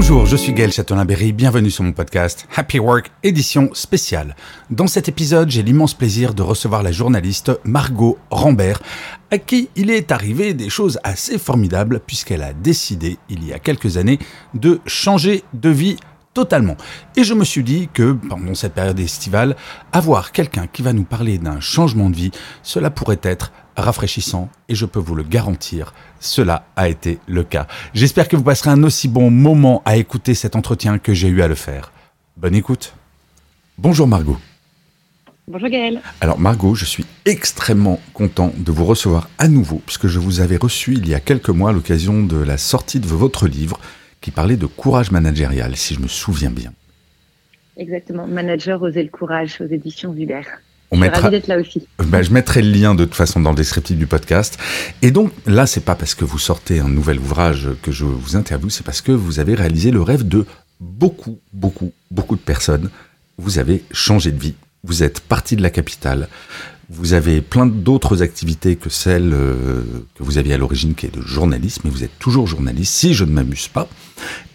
Bonjour, je suis Gaël Châtelain-Berry, bienvenue sur mon podcast Happy Work, édition spéciale. Dans cet épisode, j'ai l'immense plaisir de recevoir la journaliste Margot Rambert, à qui il est arrivé des choses assez formidables puisqu'elle a décidé, il y a quelques années, de changer de vie totalement. Et je me suis dit que pendant cette période estivale, avoir quelqu'un qui va nous parler d'un changement de vie, cela pourrait être rafraîchissant et je peux vous le garantir, cela a été le cas. J'espère que vous passerez un aussi bon moment à écouter cet entretien que j'ai eu à le faire. Bonne écoute. Bonjour Margot. Bonjour Gaël. Alors Margot, je suis extrêmement content de vous recevoir à nouveau puisque je vous avais reçu il y a quelques mois à l'occasion de la sortie de votre livre qui parlait de courage managérial, si je me souviens bien. Exactement, Manager oser le courage aux éditions Vuber. On je mettra... d'être là aussi. Ben, je mettrai le lien de toute façon dans le descriptif du podcast. Et donc là, c'est pas parce que vous sortez un nouvel ouvrage que je vous interviewe, c'est parce que vous avez réalisé le rêve de beaucoup, beaucoup, beaucoup de personnes. Vous avez changé de vie. Vous êtes parti de la capitale. Vous avez plein d'autres activités que celles euh, que vous aviez à l'origine, qui est de journalisme, mais vous êtes toujours journaliste, si je ne m'amuse pas.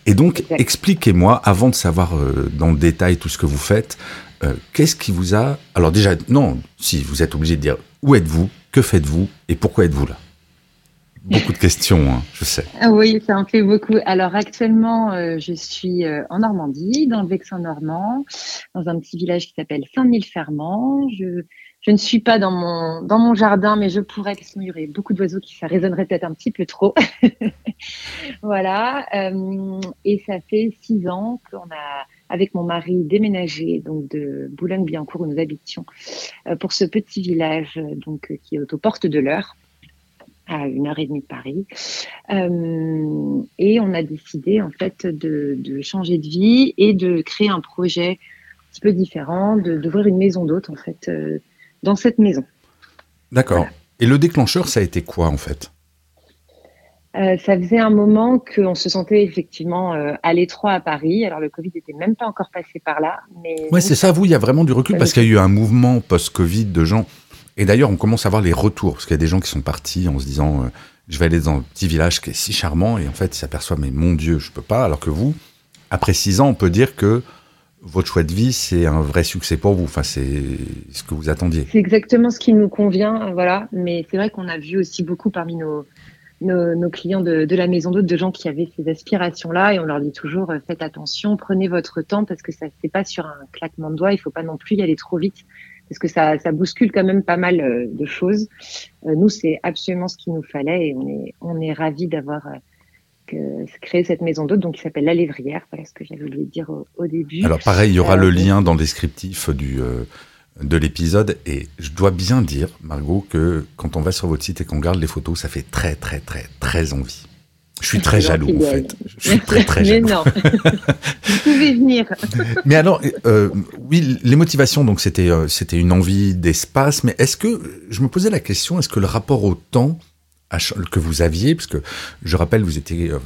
Et donc, expliquez-moi, avant de savoir euh, dans le détail tout ce que vous faites, euh, qu'est-ce qui vous a... Alors déjà, non, si vous êtes obligé de dire où êtes-vous, que faites-vous et pourquoi êtes-vous là? Beaucoup de questions, hein, je sais. Ah oui, ça en fait beaucoup. Alors actuellement, je suis en Normandie, dans le Vexin normand, dans un petit village qui s'appelle Saint-Mille-Fermant. Je ne suis pas dans mon, dans mon jardin, mais je pourrais, parce qu'il y aurait beaucoup d'oiseaux qui ça résonnerait peut-être un petit peu trop. voilà. Euh, et ça fait six ans qu'on a, avec mon mari, déménagé donc de Boulogne-Billancourt où nous habitions euh, pour ce petit village donc qui est aux portes de l'Eure à une heure et demie de Paris. Euh, et on a décidé en fait de, de, changer de vie et de créer un projet un petit peu différent, d'ouvrir une maison d'hôte en fait dans cette maison. D'accord. Et le déclencheur, ça a été quoi en fait? Euh, ça faisait un moment qu'on se sentait effectivement euh, à l'étroit à Paris. Alors le Covid n'était même pas encore passé par là. Mais ouais, c'est ça. Vous, il y a vraiment du recul parce qu'il y a eu un mouvement post-Covid de gens. Et d'ailleurs, on commence à voir les retours parce qu'il y a des gens qui sont partis en se disant euh, je vais aller dans un petit village qui est si charmant et en fait ils s'aperçoivent mais mon Dieu, je peux pas. Alors que vous, après six ans, on peut dire que votre choix de vie, c'est un vrai succès pour vous. Enfin, c'est ce que vous attendiez. C'est exactement ce qui nous convient, voilà. Mais c'est vrai qu'on a vu aussi beaucoup parmi nos, nos, clients de, de, la maison d'hôte de gens qui avaient ces aspirations-là, et on leur dit toujours euh, faites attention, prenez votre temps parce que ça c'est pas sur un claquement de doigts. Il faut pas non plus y aller trop vite parce que ça, ça bouscule quand même pas mal euh, de choses. Euh, nous, c'est absolument ce qu'il nous fallait, et on est on est ravis d'avoir créer cette maison d'hôte, donc qui s'appelle La Lévrière. Voilà ce que j'avais voulu dire au, début. Alors pareil, il y aura le lien dans le descriptif du, euh, de l'épisode. Et je dois bien dire, Margot, que quand on va sur votre site et qu'on regarde les photos, ça fait très, très, très, très envie. Je suis très jaloux, en fait. Je suis très, très jaloux. Mais non, vous pouvez venir. Mais alors, euh, oui, les motivations, donc c'était c'était une envie d'espace, mais est-ce que, je me posais la question, est-ce que le rapport au temps que vous aviez, parce que je rappelle, vous étiez euh,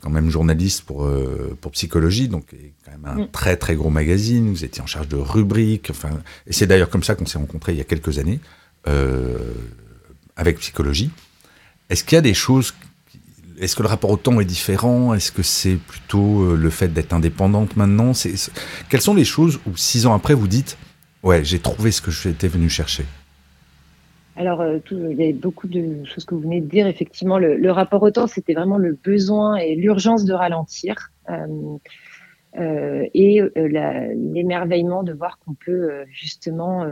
quand même journaliste pour, euh, pour psychologie, donc quand même un très très gros magazine, vous étiez en charge de rubriques, enfin, et c'est d'ailleurs comme ça qu'on s'est rencontrés il y a quelques années, euh, avec psychologie. Est-ce qu'il y a des choses, est-ce que le rapport au temps est différent? Est-ce que c'est plutôt le fait d'être indépendante maintenant? Quelles sont les choses où six ans après vous dites, ouais, j'ai trouvé ce que j'étais venu chercher alors, euh, il y a beaucoup de choses que vous venez de dire. Effectivement, le, rapport au temps, c'était vraiment le besoin et l'urgence de ralentir. Euh, euh, et l'émerveillement de voir qu'on peut justement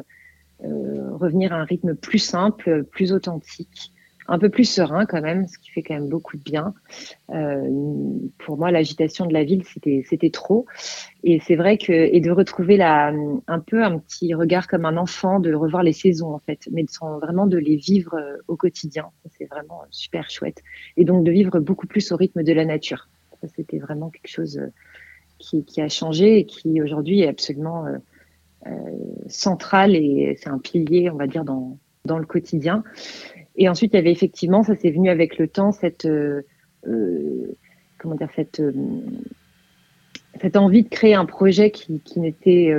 revenir à un rythme plus simple, plus authentique, un peu plus serein quand même, ce qui fait quand même beaucoup de bien. Euh, pour moi, l'agitation de la ville, c'était trop. Et c'est vrai que et de retrouver la, un peu un petit regard comme un enfant, de revoir les saisons en fait, mais de, vraiment de les vivre euh, au quotidien. C'est vraiment super chouette. Et donc de vivre beaucoup plus au rythme de la nature. Ça, c'était vraiment quelque chose euh, qui, a changé et qui aujourd'hui est absolument central et c'est un pilier, on va dire, dans, dans le quotidien. Et ensuite, il y avait effectivement, ça s'est venu avec le temps, cette, euh, euh comment dire, cette, euh, cette envie de créer un projet qui, qui n'était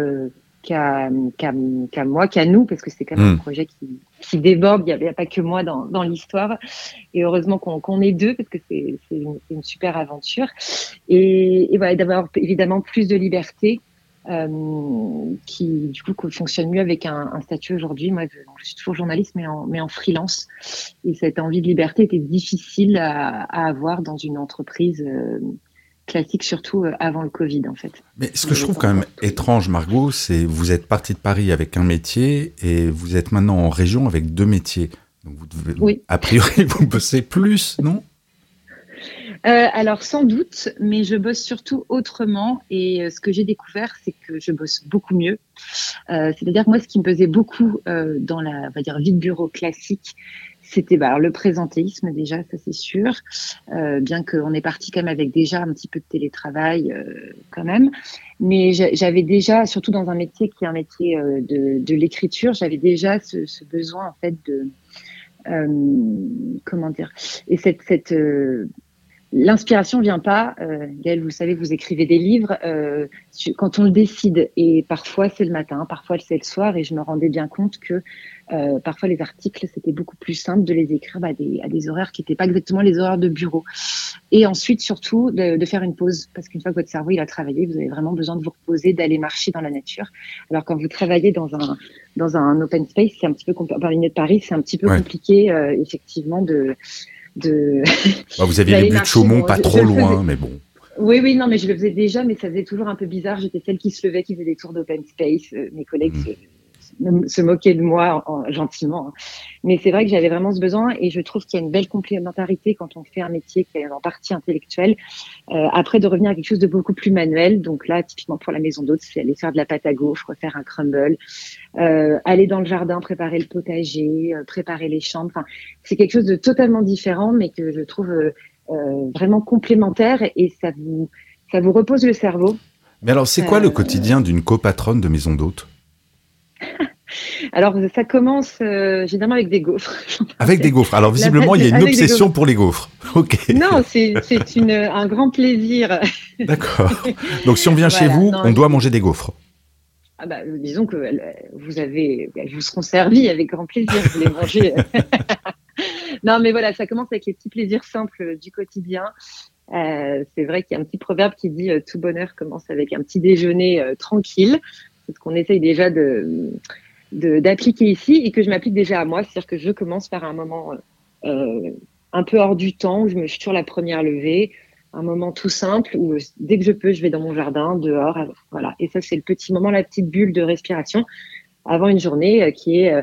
qu'à moi, qu'à nous, parce que c'est quand même un hmm. projet qui, qui déborde. Il n'y a, pas que moi dans, dans l'histoire. Et heureusement qu'on est deux parce que c'est une, une, super aventure. Et, et voilà, d'avoir évidemment plus de liberté. Euh, qui du coup fonctionne mieux avec un, un statut aujourd'hui. Moi, je, je, suis toujours journaliste, mais en, mais en freelance. Et cette envie de liberté était difficile à, à avoir dans une entreprise euh, classique, surtout euh, avant le Covid, en fait. Mais ce que je trouve quand même étrange, Margot, c'est vous êtes parti de Paris avec un métier et vous êtes maintenant en région avec deux métiers. Donc vous devez, oui. a priori, vous bossez plus, non? Euh, alors sans doute, mais je bosse surtout autrement et euh, ce que j'ai découvert, c'est que je bosse beaucoup mieux. Euh, C'est-à-dire moi, ce qui me pesait beaucoup euh, dans la, on va dire, vie de bureau classique, c'était bah, le présentéisme déjà, ça c'est sûr, euh, bien qu'on est parti quand même avec déjà un petit peu de télétravail euh, quand même. Mais j'avais déjà, surtout dans un métier qui est un métier euh, de, de l'écriture, j'avais déjà ce, ce, besoin en fait de euh, comment dire et cette, cette euh, L'inspiration vient pas, euh, Gaëlle, vous savez, vous écrivez des livres euh, quand on le décide. Et parfois c'est le matin, parfois c'est le soir. Et je me rendais bien compte que euh, parfois les articles, c'était beaucoup plus simple de les écrire bah, à, des, à des horaires qui n'étaient pas exactement les horaires de bureau. Et ensuite, surtout, de, de faire une pause. Parce qu'une fois que votre cerveau il a travaillé, vous avez vraiment besoin de vous reposer, d'aller marcher dans la nature. Alors quand vous travaillez dans un, dans un open space, c'est un petit peu compliqué. Par de Paris, c'est un petit peu ouais. compliqué, euh, effectivement, de de. Bah, vous aviez les buts de Chaumont pas trop loin, mais bon. Oui, oui, non, mais je le faisais déjà, mais ça faisait toujours un peu bizarre. J'étais celle qui se levait, qui faisait des tours d'open space. Euh, mes collègues mmh. Se, moquaient de moi en, en, gentiment. Hein. Mais c'est vrai que j'avais vraiment ce besoin et je trouve qu'il y a une belle complémentarité quand on fait un métier qui est en partie intellectuel. Euh, après, de revenir à quelque chose de beaucoup plus manuel. Donc là, typiquement pour la maison d'hôte, c'est aller faire de la pâte à gaufre, refaire un crumble, euh, aller dans le jardin, préparer le potager, euh, préparer les chambres. Enfin, c'est quelque chose de totalement différent, mais que je trouve vraiment complémentaire et ça vous, ça vous repose le cerveau. Mais alors, c'est quoi le quotidien d'une copatronne de maison d'hôte alors, ça commence euh, généralement avec des gaufres. Avec des gaufres. Alors, visiblement, il y a une obsession pour les gaufres. Ok. Non, c'est un grand plaisir. D'accord. Donc, si on vient voilà, chez vous, non, on doit manger des gaufres. Ah bah, disons que vous avez, elles vous seront servies avec grand plaisir. Vous les mangez. non, mais voilà, ça commence avec les petits plaisirs simples du quotidien. Euh, c'est vrai qu'il y a un petit proverbe qui dit euh, tout bonheur commence avec un petit déjeuner euh, tranquille. Qu'on essaye déjà de d'appliquer ici et que je m'applique déjà à moi, c'est-à-dire que je commence par un moment euh, un peu hors du temps où je me suis toujours la première levée, un moment tout simple où dès que je peux, je vais dans mon jardin, dehors, voilà. Et ça, c'est le petit moment, la petite bulle de respiration avant une journée euh, qui est, euh,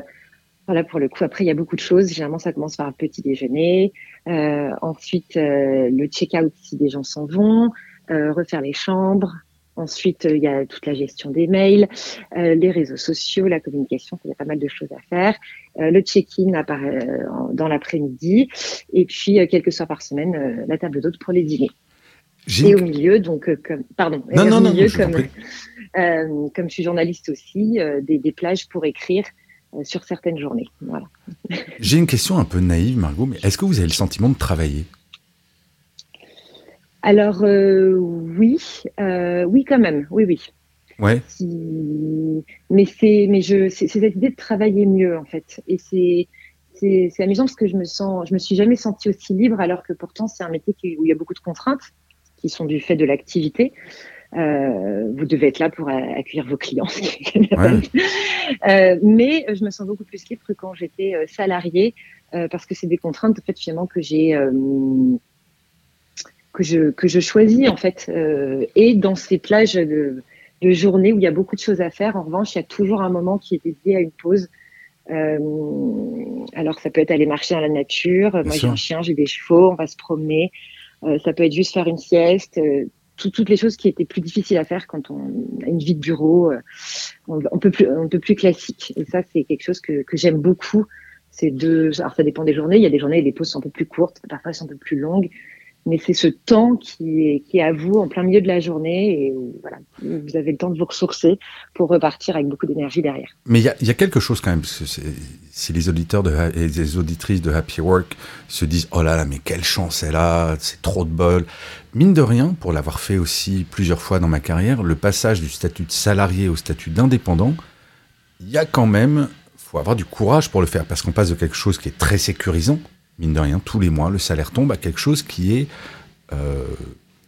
voilà, pour le coup, après, il y a beaucoup de choses. Généralement, ça commence par un petit déjeuner, ensuite le check-out si des gens s'en vont, refaire les chambres, Ensuite, il y a toute la gestion des mails, euh, les réseaux sociaux, la communication, il y a pas mal de choses à faire. Euh, le check-in apparaît euh, dans l'après-midi. Et puis, quelques soirs par semaine, la table d'hôte pour les dîners. Et au milieu, donc, comme, pardon, non, non, au milieu, non, comme, comme je suis journaliste aussi, des, des, plages pour écrire sur certaines journées. Voilà. J'ai une question un peu naïve, Margot, mais est-ce que vous avez le sentiment de travailler? Alors euh, oui, euh, oui quand même, oui oui. Ouais. Si... Mais c'est, mais je, c'est cette idée de travailler mieux en fait, et c'est c'est amusant parce que je me sens, je me suis jamais sentie aussi libre alors que pourtant c'est un métier qui, où il y a beaucoup de contraintes qui sont du fait de l'activité. Euh, vous devez être là pour accueillir vos clients. Ouais. euh, mais je me sens beaucoup plus libre que quand j'étais salariée euh, parce que c'est des contraintes en fait finalement que j'ai euh, que je, que je choisis en fait. Euh, et dans ces plages de, de journée où il y a beaucoup de choses à faire, en revanche, il y a toujours un moment qui est dédié à une pause. Euh, alors ça peut être aller marcher dans la nature. Bien Moi j'ai un chien, j'ai des chevaux, on va se promener. Euh, ça peut être juste faire une sieste. Euh, tout, toutes les choses qui étaient plus difficiles à faire quand on a une vie de bureau, euh, on, on peut plus, on peut plus classique. Et ça c'est quelque chose que, que j'aime beaucoup. C'est deux. Alors ça dépend des journées. Il y a des journées où les pauses sont un peu plus courtes, parfois elles sont un peu plus longues mais c'est ce temps qui est, à vous en plein milieu de la journée et voilà, vous avez le temps de vous ressourcer pour repartir avec beaucoup d'énergie derrière. Mais il y, a, quelque chose quand même, parce que si les auditeurs et les auditrices de Happy Work se disent « Oh là là, mais quelle chance elle a, c'est trop de bol !» Mine de rien, pour l'avoir fait aussi plusieurs fois dans ma carrière, le passage du statut de salarié au statut d'indépendant, il y a quand même faut avoir du courage pour le faire parce qu'on passe de quelque chose qui est très sécurisant, mine de rien, tous les mois, le salaire tombe à quelque chose qui est euh,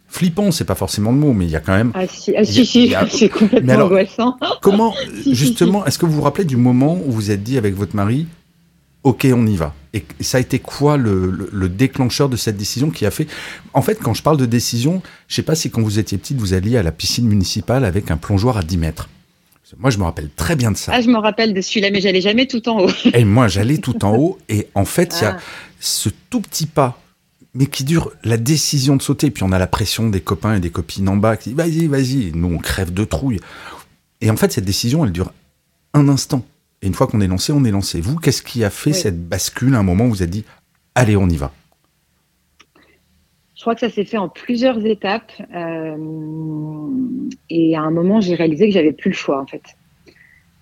flippant, c'est pas forcément le mot, mais il y a quand même. Ah si, ah, si, si, c'est complètement alors, angoissant. Comment, justement, est-ce que vous vous rappelez du moment où vous êtes dit avec votre mari, ok, on y va Et ça a été quoi le, le, déclencheur de cette décision qui a fait? En fait, quand je parle de décision, je sais pas si quand vous étiez petite, vous alliez à la piscine municipale avec un plongeoir à 10 mètres. Moi, je me rappelle très bien de ça. Ah, je me rappelle de celui-là, mais j'allais jamais tout en haut. et moi, j'allais tout en haut. Et en fait, il y a ah. Ce tout petit pas, mais qui dure la décision de sauter. Puis on a la pression des copains et des copines en bas qui disent vas-y, vas-y. Nous, on crève de trouille. Et en fait, cette décision, elle dure un instant. Et une fois qu'on est lancé, on est lancé. Vous, qu'est-ce qui a fait cette bascule à un moment où vous êtes dit allez, on y va? Je crois que ça s'est fait en plusieurs étapes. Euh, et à un moment, j'ai réalisé que j'avais plus le choix, en fait.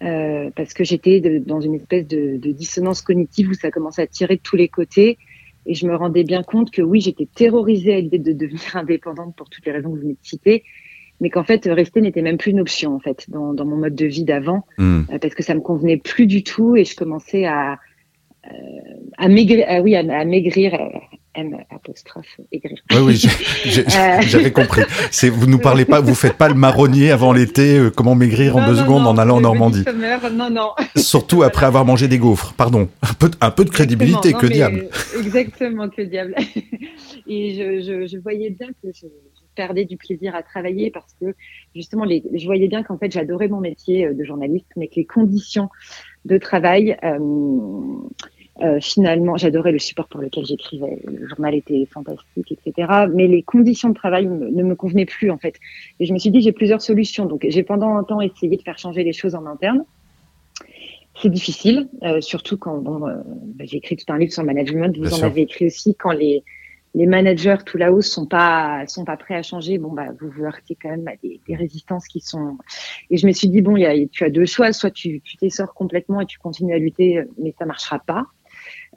Euh, parce que j'étais dans une espèce de, dissonance cognitive où ça commençait à tirer de tous les côtés. Et je me rendais bien compte que oui, j'étais terrorisée à l'idée de devenir indépendante pour toutes les raisons que vous venez de citer, mais qu'en fait, rester n'était même plus une option, en fait, dans, mon mode de vie d'avant, hmm. euh, parce que ça me convenait plus du tout et je commençais à, à maigrir, oui, à maigrir, M apostrophe aigrir. Oui, oui, euh. j'avais compris. C'est vous nous parlez pas, vous faites pas le marronnier avant l'été, euh, comment maigrir en deux secondes en allant en Normandie. Non, non. Surtout après avoir mangé des gaufres. Pardon, un peu, un peu de crédibilité, que diable. Exactement, que diable. Et je, je, voyais bien que je, perdais du plaisir à travailler parce que justement, les, je voyais bien qu'en fait, j'adorais mon métier euh, de journaliste, mais que les conditions de travail euh, finalement, j'adorais le support pour lequel j'écrivais. Le journal était fantastique, etc. Mais les conditions de travail ne me convenaient plus, en fait. Et je me suis dit, j'ai plusieurs solutions. Donc, j'ai pendant un temps essayé de faire changer les choses en interne. C'est difficile, euh, surtout quand bon, euh, bah, j'ai écrit tout un livre sur le management. Vous en avez écrit aussi quand les les managers tout là-haut sont pas sont pas prêts à changer. Bon bah vous vous heurtez quand même à des, des résistances qui sont. Et je me suis dit bon, y a, tu as deux choix. Soit tu tu t'essors complètement et tu continues à lutter, mais ça marchera pas.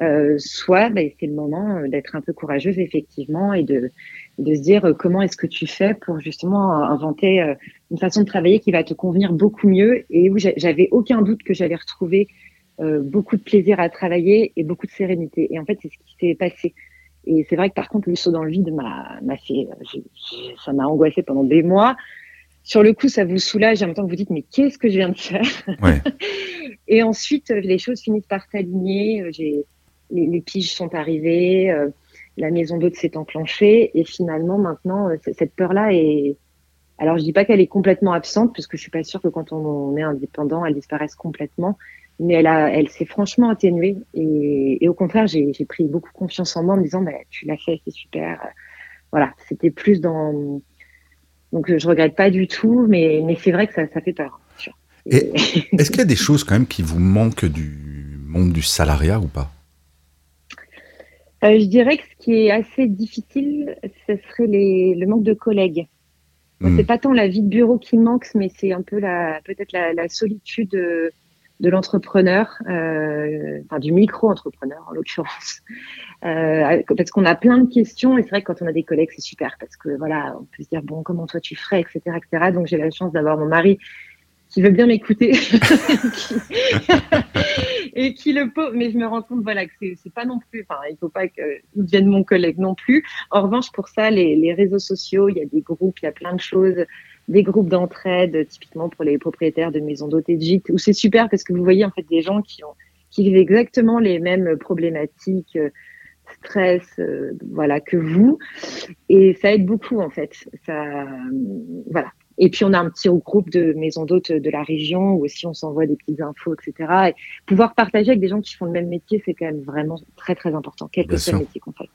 Euh, soit ben, c'est le moment euh, d'être un peu courageuse effectivement et de, de se dire euh, comment est-ce que tu fais pour justement inventer une façon de travailler qui va te convenir beaucoup mieux et où j'avais aucun doute que j'allais retrouver beaucoup de plaisir à travailler et beaucoup de sérénité. Et en fait, c'est ce qui s'est passé. Et c'est vrai que par contre, le saut dans le vide m'a fait, ça m'a angoissé pendant des mois. Sur le coup, ça vous soulage en même temps que vous dites mais qu'est-ce que je viens de faire? Ouais. Et ensuite, les choses finissent par s'aligner. J'ai les, piges sont arrivées, euh, la maison d'hôte s'est enclenchée et finalement maintenant euh, cette peur-là est alors je dis pas qu'elle est complètement absente parce que je suis pas sûre que quand on, est indépendant elle disparaisse complètement, mais elle elle s'est franchement atténuée et, au contraire j'ai pris beaucoup confiance en moi en me disant bah, tu l'as fait c'est super voilà c'était plus dans donc je regrette pas du tout mais c'est vrai que ça, ça fait peur. Est-ce qu'il y a des choses quand même qui vous manquent du monde du salariat ou pas? Euh, je dirais que ce qui est assez difficile, ce serait les, le manque de collègues. Hmm. C'est pas tant la vie de bureau qui manque, mais c'est un peu la peut-être la, la, solitude de, de l'entrepreneur, euh, enfin du micro-entrepreneur en l'occurrence, euh, parce qu'on a plein de questions et c'est vrai que quand on a des collègues c'est super parce que voilà on peut se dire bon comment toi tu ferais etc etc donc j'ai la chance d'avoir mon mari qui veut bien m'écouter et qui le peut. Mais je me rends compte, voilà, que c'est pas non plus. Enfin, il faut pas qu'il devienne mon collègue non plus. En revanche, pour ça, les, réseaux sociaux, il y a des groupes, il y a plein de choses des groupes d'entraide, typiquement pour les propriétaires de maisons d'hôtes gîtes, où c'est super parce que vous voyez en fait des gens qui ont qui vivent exactement les mêmes problématiques, euh, stress, euh, voilà, que vous, et ça aide beaucoup en fait. Ça, voilà, et puis on a un petit groupe de maisons d'hôtes de la région où aussi on s'envoie des petites infos, etc. Et pouvoir partager avec des gens qui font le même métier, c'est quand même vraiment très très important, quel que soit le métier qu'on fait.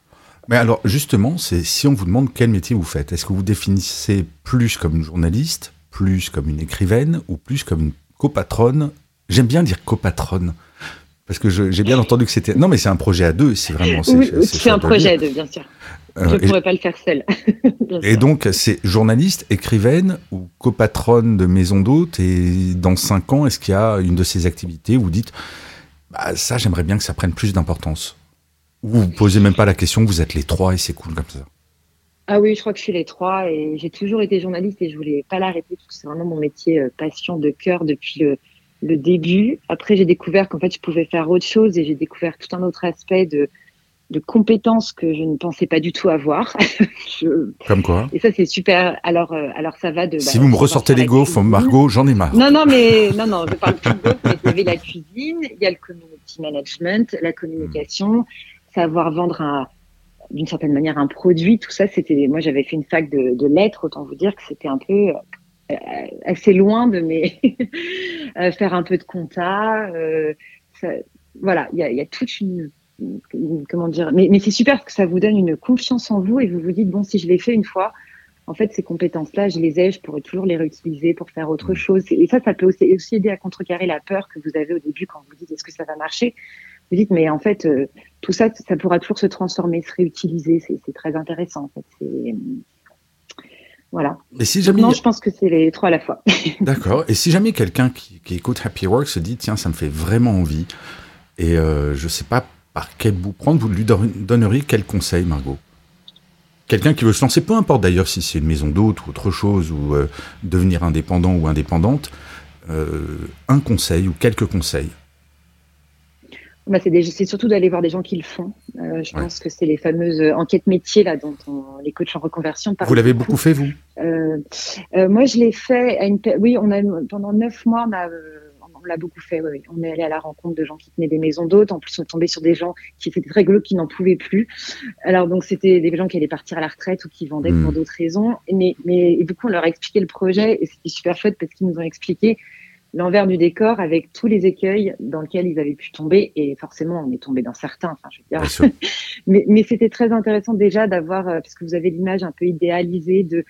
Mais alors justement, c'est si on vous demande quel métier vous faites, est-ce que vous définissez plus comme une journaliste, plus comme une écrivaine ou plus comme une copatronne? J'aime bien dire copatronne. Parce que j'ai bien entendu que c'était. Non, mais c'est un projet à deux, c'est vraiment. c'est un projet à deux, bien sûr. Je ne euh, pourrais pas le faire seule. et donc, c'est journaliste, écrivaine ou copatronne de maison d'hôtes. Et dans cinq ans, est-ce qu'il y a une de ces activités où vous dites bah, ça, j'aimerais bien que ça prenne plus d'importance? Ou vous ne posez même pas la question, vous êtes les trois et c'est cool comme ça? Ah oui, je crois que je suis les trois et j'ai toujours été journaliste et je voulais pas l'arrêter parce que c'est vraiment mon métier euh, passion de cœur depuis le, le début. Après, j'ai découvert qu'en fait, je pouvais faire autre chose et j'ai découvert tout un autre aspect de, de compétences que je ne pensais pas du tout avoir. Comme quoi? Et ça, c'est super. Alors, euh, alors ça va de. Si bah, vous me ressortez les gaufres, Margot, j'en ai marre. Non, non, mais non, non, je parle plus de gaufres, mais y avait la cuisine, il y a le community management, la communication, savoir vendre un, d'une certaine manière un produit. Tout ça, c'était. Moi, j'avais fait une fac de, de lettres, autant vous dire que c'était un peu assez loin de mes euh, faire un peu de compta. voilà, il y a, y a toute une comment dire, mais, mais c'est super parce que ça vous donne une confiance en vous et vous vous dites, bon, si je l'ai fait une fois, en fait, ces compétences-là, je les ai, je pourrais toujours les réutiliser pour faire autre mm. chose. Et ça, ça peut aussi, aussi aider à contrecarrer la peur que vous avez au début quand vous dites, est-ce que ça va marcher? Vous dites, mais en fait, euh, tout ça, ça pourra toujours se transformer, se réutiliser. C'est très intéressant. En fait. Voilà. Et si jamais... Non, je pense que c'est les trois à la fois. D'accord. Et si jamais quelqu'un qui, qui, écoute Happy Work se dit, tiens, ça me fait vraiment envie, et euh, je sais pas par quel bout prendre, vous lui donneriez quel conseil, Margot? Quelqu'un qui veut se lancer, peu importe d'ailleurs si c'est une maison d'hôte ou autre chose, ou euh, devenir indépendant ou indépendante, euh, un conseil ou quelques conseils bah c'est surtout d'aller voir des gens qui le font. Euh, je pense que c'est les fameuses enquêtes métiers là dont les coachs en reconversion Vous l'avez beaucoup fait vous? Moi je l'ai fait à une oui on a pendant neuf mois on a on l'a beaucoup fait. On est allé à la rencontre de gens qui tenaient des maisons d'hôtes. En plus, on est tombé sur des gens qui étaient très qui n'en pouvaient plus. Alors, donc, c'était des gens qui allaient partir à la retraite ou qui vendaient pour hmm. d'autres raisons. Mais, mais du coup, on leur a expliqué le projet et c'était super chouette parce qu'ils nous ont expliqué l'envers du décor avec tous les écueils dans lesquels ils avaient pu tomber. Et forcément, on est tombé dans certains. Enfin, je veux dire. mais, mais c'était très intéressant déjà d'avoir, euh, parce que vous avez l'image un peu idéalisée de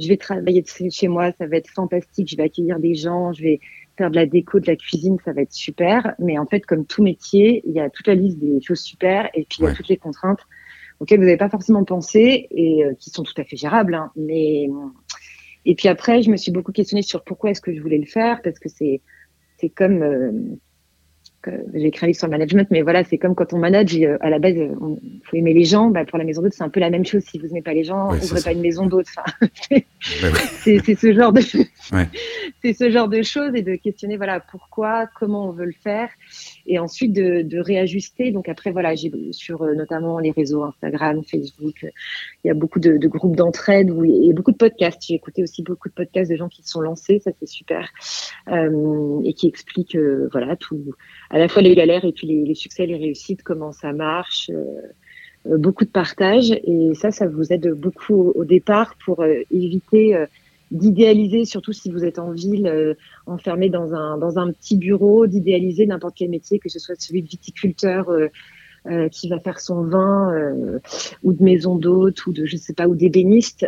je vais travailler de chez moi, ça va être fantastique, je vais accueillir des gens, je vais faire de la déco, de la cuisine, ça va être super. Mais en fait, comme tout métier, il y a toute la liste des choses super et puis il y a toutes les contraintes auxquelles vous n'avez pas forcément pensé et euh, qui sont tout à fait gérables. Hein. Mais et puis après, je me suis beaucoup questionnée sur pourquoi est-ce que je voulais le faire parce que c'est c'est comme j'ai écrit un livre sur le management, mais voilà, c'est comme quand on manage, euh, à la base, il euh, faut aimer les gens. Bah, pour la maison d'hôte, c'est un peu la même chose. Si vous n'aimez pas les gens, vous n'ouvrez pas une maison d'hôte. Enfin, c'est ce genre de, c'est ce genre de choses et de questionner, voilà, pourquoi, comment on veut le faire, et ensuite de, de réajuster. Donc après, voilà, j'ai sur euh, notamment les réseaux Instagram, Facebook, il y a beaucoup de, de groupes d'entraide a beaucoup de podcasts. J'ai écouté aussi beaucoup de podcasts de gens qui se sont lancés, ça c'est super, et qui expliquent, voilà, tout à la fois les galères et puis les, succès, les réussites, comment ça marche. Euh, euh, beaucoup de partage et ça, ça vous aide beaucoup au, départ pour euh, éviter d'idéaliser, surtout si vous êtes en ville, enfermé dans un, dans un petit bureau, d'idéaliser n'importe quel métier, que ce soit celui de viticulteur qui va faire son vin, ou de maison d'hôte, ou de je sais pas, ou d'ébéniste,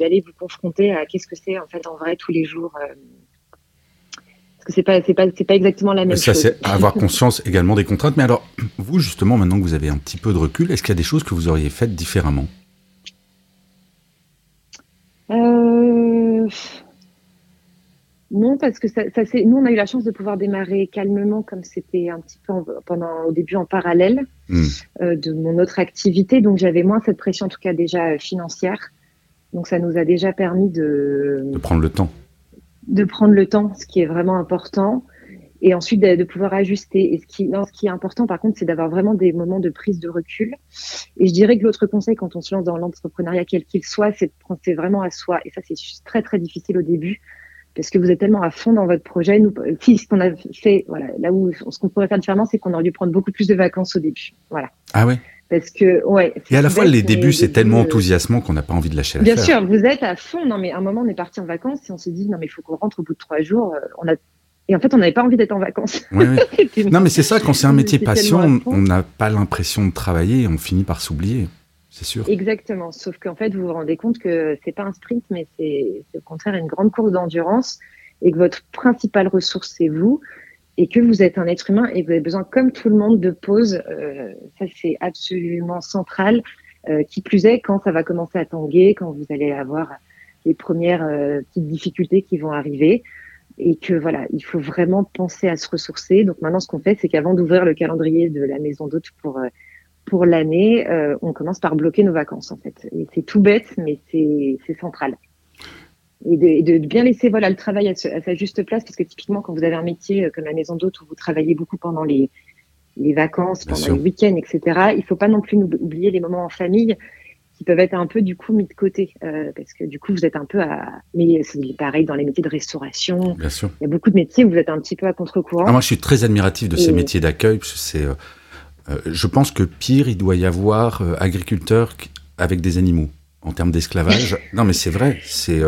d'aller vous confronter à qu'est-ce que c'est en fait en vrai tous les jours que c'est pas c'est pas c'est pas exactement la même ça, chose. Ça c'est avoir conscience également des contraintes. Mais alors vous justement maintenant que vous avez un petit peu de recul, est-ce qu'il y a des choses que vous auriez faites différemment? Euh... Non, parce que ça, ça c'est nous on a eu la chance de pouvoir démarrer calmement comme c'était un petit peu pendant au début en parallèle hmm. euh, de mon autre activité, donc j'avais moins cette pression en tout cas déjà financière. Donc ça nous a déjà permis de de prendre le temps de prendre le temps, ce qui est vraiment important, et ensuite de, pouvoir ajuster. Et ce qui, non, ce qui est important, par contre, c'est d'avoir vraiment des moments de prise de recul. Et je dirais que l'autre conseil, quand on se lance dans l'entrepreneuriat, quel qu'il soit, c'est de penser vraiment à soi. Et ça, c'est très, très difficile au début. Parce que vous êtes tellement à fond dans votre projet. Nous, ce qu'on a fait, voilà, là où ce qu'on pourrait faire différemment, c'est qu'on aurait dû prendre beaucoup plus de vacances au début. Voilà. Ah ouais? Parce que, ouais. Et à la fois, les débuts, c'est tellement enthousiasmant qu'on n'a pas envie de lâcher Bien sûr, vous êtes à fond. Non, mais à un moment, on est parti en vacances et on s'est dit, non, mais il faut qu'on rentre au bout de trois jours. Euh, on a... Et en fait, on n'avait pas envie d'être en vacances. non, mais c'est ça, quand c'est un métier passion, on n'a pas l'impression de travailler et on finit par s'oublier. C'est sûr. Exactement. Sauf qu'en fait, vous vous rendez compte que c'est pas un sprint, mais c'est au contraire une grande course d'endurance et que votre principale ressource, c'est vous et que vous êtes un être humain et vous avez besoin, comme tout le monde, de pause. Euh, ça, c'est absolument central. Euh, qui plus est, quand ça va commencer à tanguer, quand vous allez avoir les premières euh, petites difficultés qui vont arriver, et que voilà, il faut vraiment penser à se ressourcer. Donc maintenant, ce qu'on fait, c'est qu'avant d'ouvrir le calendrier de la maison d'hôte pour pour l'année, on commence par bloquer nos vacances en fait. C'est tout bête, mais c'est central. Et, de, bien laisser voilà le travail à, sa juste place parce que typiquement quand vous avez un métier comme la maison d'hôte où vous travaillez beaucoup pendant les les vacances, pendant les week-ends, etc. Il faut pas non plus oublier les moments en famille qui peuvent être un peu du coup mis de côté euh, parce que du coup vous êtes un peu à mais c'est pareil dans les métiers de restauration Bien sûr. il y a beaucoup de métiers où vous êtes un petit peu à contre-courant ah, moi je suis très admiratif de ces métiers d'accueil c'est euh, euh, je pense que pire il doit y avoir agriculteur avec des animaux en termes d'esclavage non mais c'est vrai c'est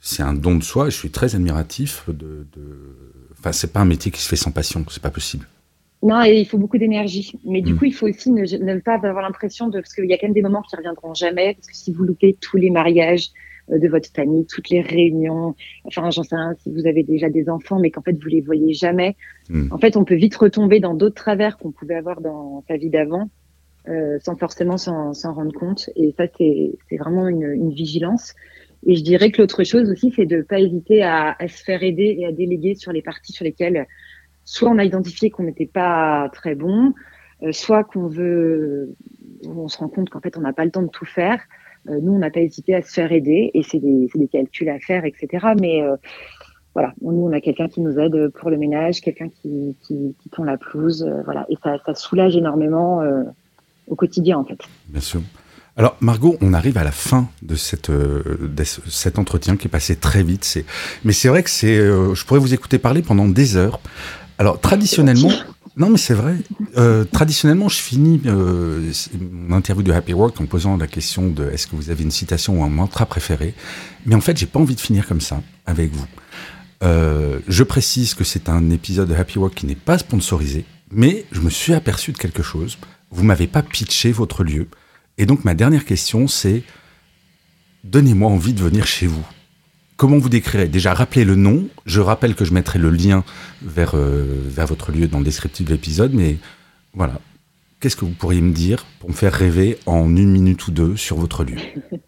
c'est un don de soi et je suis très admiratif de, de... enfin c'est pas un métier qui se fait sans passion c'est pas possible non, et il faut beaucoup d'énergie. Mais du mm. coup, il faut aussi ne, pas avoir l'impression de... Parce qu'il y a quand même des moments qui reviendront jamais. Parce que si vous loupez tous les mariages euh, de votre famille, toutes les réunions, enfin, j'en sais rien, si vous avez déjà des enfants, mais qu'en fait, vous les voyez jamais, mm. en fait, on peut vite retomber dans d'autres travers qu'on pouvait avoir dans sa vie d'avant, euh, sans forcément s'en rendre compte. Et ça, c'est vraiment une, une, vigilance. Et je dirais que l'autre chose aussi, c'est de ne pas hésiter à, à se faire aider et à déléguer sur les parties sur lesquelles soit on a identifié qu'on n'était pas très bon, euh, soit qu'on veut, on se rend compte qu'en fait on n'a pas le temps de tout faire. Euh, nous, on n'a pas hésité à se faire aider et c'est des, des, calculs à faire, etc. Mais euh, voilà, nous, on a quelqu'un qui nous aide pour le ménage, quelqu'un qui, qui, qui tond la pelouse, voilà, et ça, ça soulage énormément au quotidien en fait. Bien sûr. Alors Margot, on arrive à la fin de, cette, de cet entretien qui est passé très vite. Mais c'est vrai que c'est, je pourrais vous écouter parler pendant des heures. Alors, traditionnellement, non, mais c'est vrai. Euh, traditionnellement, je finis euh, mon interview de Happy Work en posant la question de est-ce que vous avez une citation ou un mantra préféré. Mais en fait, j'ai pas envie de finir comme ça avec vous. Euh, je précise que c'est un épisode de Happy Work qui n'est pas sponsorisé, mais je me suis aperçu de quelque chose. Vous m'avez pas pitché votre lieu, et donc ma dernière question, c'est donnez-moi envie de venir chez vous. Comment vous décrirez? Déjà, rappelez le nom. Je rappelle que je mettrai le lien vers, euh, vers votre lieu dans le descriptif de l'épisode. Mais voilà, qu'est-ce que vous pourriez me dire pour me faire rêver en une minute ou deux sur votre lieu?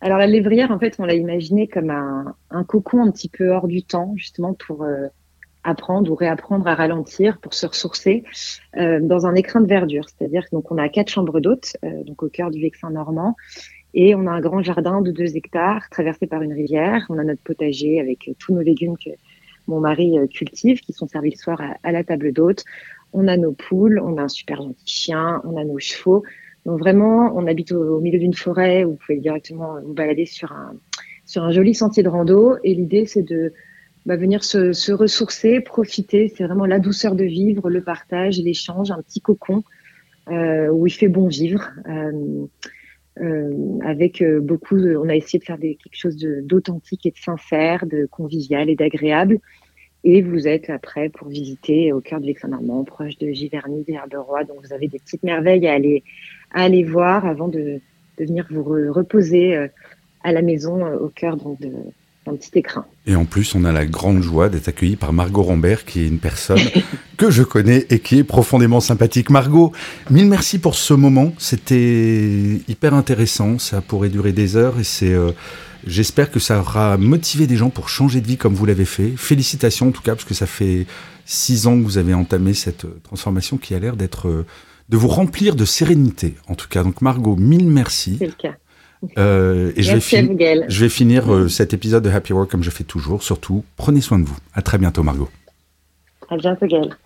Alors, la lévrière, en fait, on l'a imaginé comme un, un, cocon un petit peu hors du temps, justement pour euh, apprendre ou réapprendre à ralentir, pour se ressourcer euh, dans un écrin de verdure. C'est-à-dire qu'on a quatre chambres d'hôtes, donc au cœur du Vexin normand. Et on a un grand jardin de deux hectares traversé par une rivière. On a notre potager avec tous nos légumes que mon mari euh, cultive, qui sont servis le soir à, la table d'hôte. On a nos poules, on a un super gentil chien, on a nos chevaux. Donc vraiment, on habite au, milieu d'une forêt où vous pouvez directement vous balader sur un, sur un joli sentier de rando. Et l'idée, c'est de venir se, ressourcer, profiter. C'est vraiment la douceur de vivre, le partage, l'échange, un petit cocon euh, où il fait bon vivre. Euh, euh, avec beaucoup, on a essayé de faire quelque chose d'authentique et de sincère, de convivial et d'agréable. Et vous êtes après pour visiter au cœur de l'Aix-en-Normand, proche de Giverny, d'Herberoy. Donc vous avez des petites merveilles à aller, voir avant de, de venir vous reposer à la maison au cœur de, un petit écrin. Et en plus, on a la grande joie d'être accueilli par Margot Rambert, qui est une personne que je connais et qui est profondément sympathique. Margot, mille merci pour ce moment. C'était hyper intéressant. Ça pourrait durer des heures et c'est. Euh, j'espère que ça aura motivé des gens pour changer de vie comme vous l'avez fait. Félicitations en tout cas, parce que ça fait six ans que vous avez entamé cette transformation qui a l'air d'être, euh, de vous remplir de sérénité. En tout cas, donc Margot, mille merci. C'est le cas. Euh, et je vais, je vais, finir euh, cet épisode de Happy Work comme je fais toujours. Surtout, prenez soin de vous. À très bientôt, Margot. À bientôt, Gaël.